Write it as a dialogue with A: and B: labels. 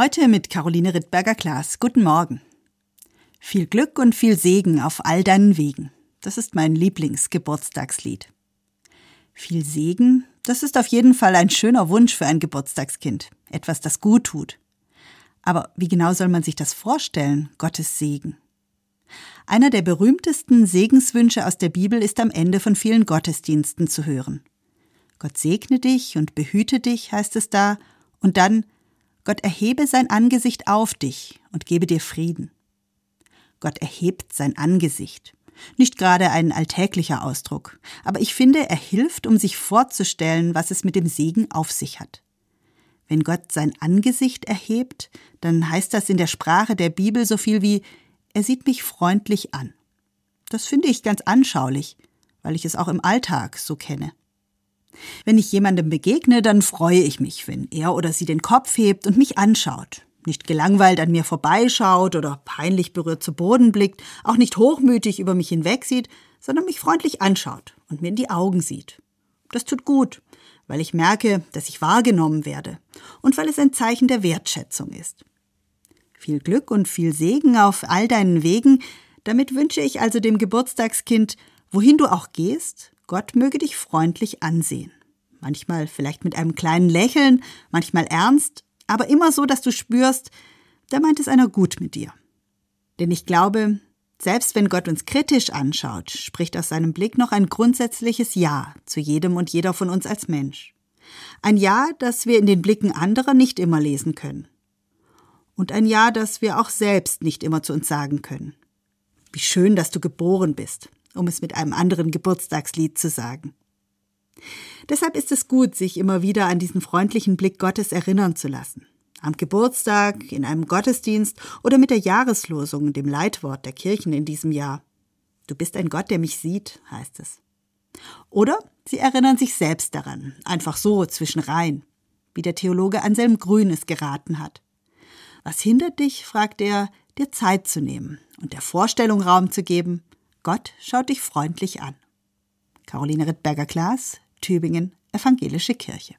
A: Heute mit Caroline Rittberger-Klaas. Guten Morgen. Viel Glück und viel Segen auf all deinen Wegen. Das ist mein Lieblingsgeburtstagslied. Viel Segen, das ist auf jeden Fall ein schöner Wunsch für ein Geburtstagskind. Etwas, das gut tut. Aber wie genau soll man sich das vorstellen, Gottes Segen? Einer der berühmtesten Segenswünsche aus der Bibel ist am Ende von vielen Gottesdiensten zu hören. Gott segne dich und behüte dich, heißt es da, und dann Gott erhebe sein Angesicht auf dich und gebe dir Frieden. Gott erhebt sein Angesicht. Nicht gerade ein alltäglicher Ausdruck, aber ich finde, er hilft, um sich vorzustellen, was es mit dem Segen auf sich hat. Wenn Gott sein Angesicht erhebt, dann heißt das in der Sprache der Bibel so viel wie er sieht mich freundlich an. Das finde ich ganz anschaulich, weil ich es auch im Alltag so kenne. Wenn ich jemandem begegne, dann freue ich mich, wenn er oder sie den Kopf hebt und mich anschaut. Nicht gelangweilt an mir vorbeischaut oder peinlich berührt zu Boden blickt, auch nicht hochmütig über mich hinwegsieht, sondern mich freundlich anschaut und mir in die Augen sieht. Das tut gut, weil ich merke, dass ich wahrgenommen werde und weil es ein Zeichen der Wertschätzung ist. Viel Glück und viel Segen auf all deinen Wegen, damit wünsche ich also dem Geburtstagskind, wohin du auch gehst, Gott möge dich freundlich ansehen. Manchmal vielleicht mit einem kleinen Lächeln, manchmal ernst, aber immer so, dass du spürst, da meint es einer gut mit dir. Denn ich glaube, selbst wenn Gott uns kritisch anschaut, spricht aus seinem Blick noch ein grundsätzliches Ja zu jedem und jeder von uns als Mensch. Ein Ja, das wir in den Blicken anderer nicht immer lesen können. Und ein Ja, das wir auch selbst nicht immer zu uns sagen können. Wie schön, dass du geboren bist um es mit einem anderen Geburtstagslied zu sagen. Deshalb ist es gut, sich immer wieder an diesen freundlichen Blick Gottes erinnern zu lassen. Am Geburtstag, in einem Gottesdienst oder mit der Jahreslosung, dem Leitwort der Kirchen in diesem Jahr. Du bist ein Gott, der mich sieht, heißt es. Oder sie erinnern sich selbst daran, einfach so zwischen Reihen, wie der Theologe Anselm Grün es geraten hat. Was hindert dich, fragt er, dir Zeit zu nehmen und der Vorstellung Raum zu geben, Gott schaut dich freundlich an. Caroline Rittberger-Klaas, Tübingen, Evangelische Kirche.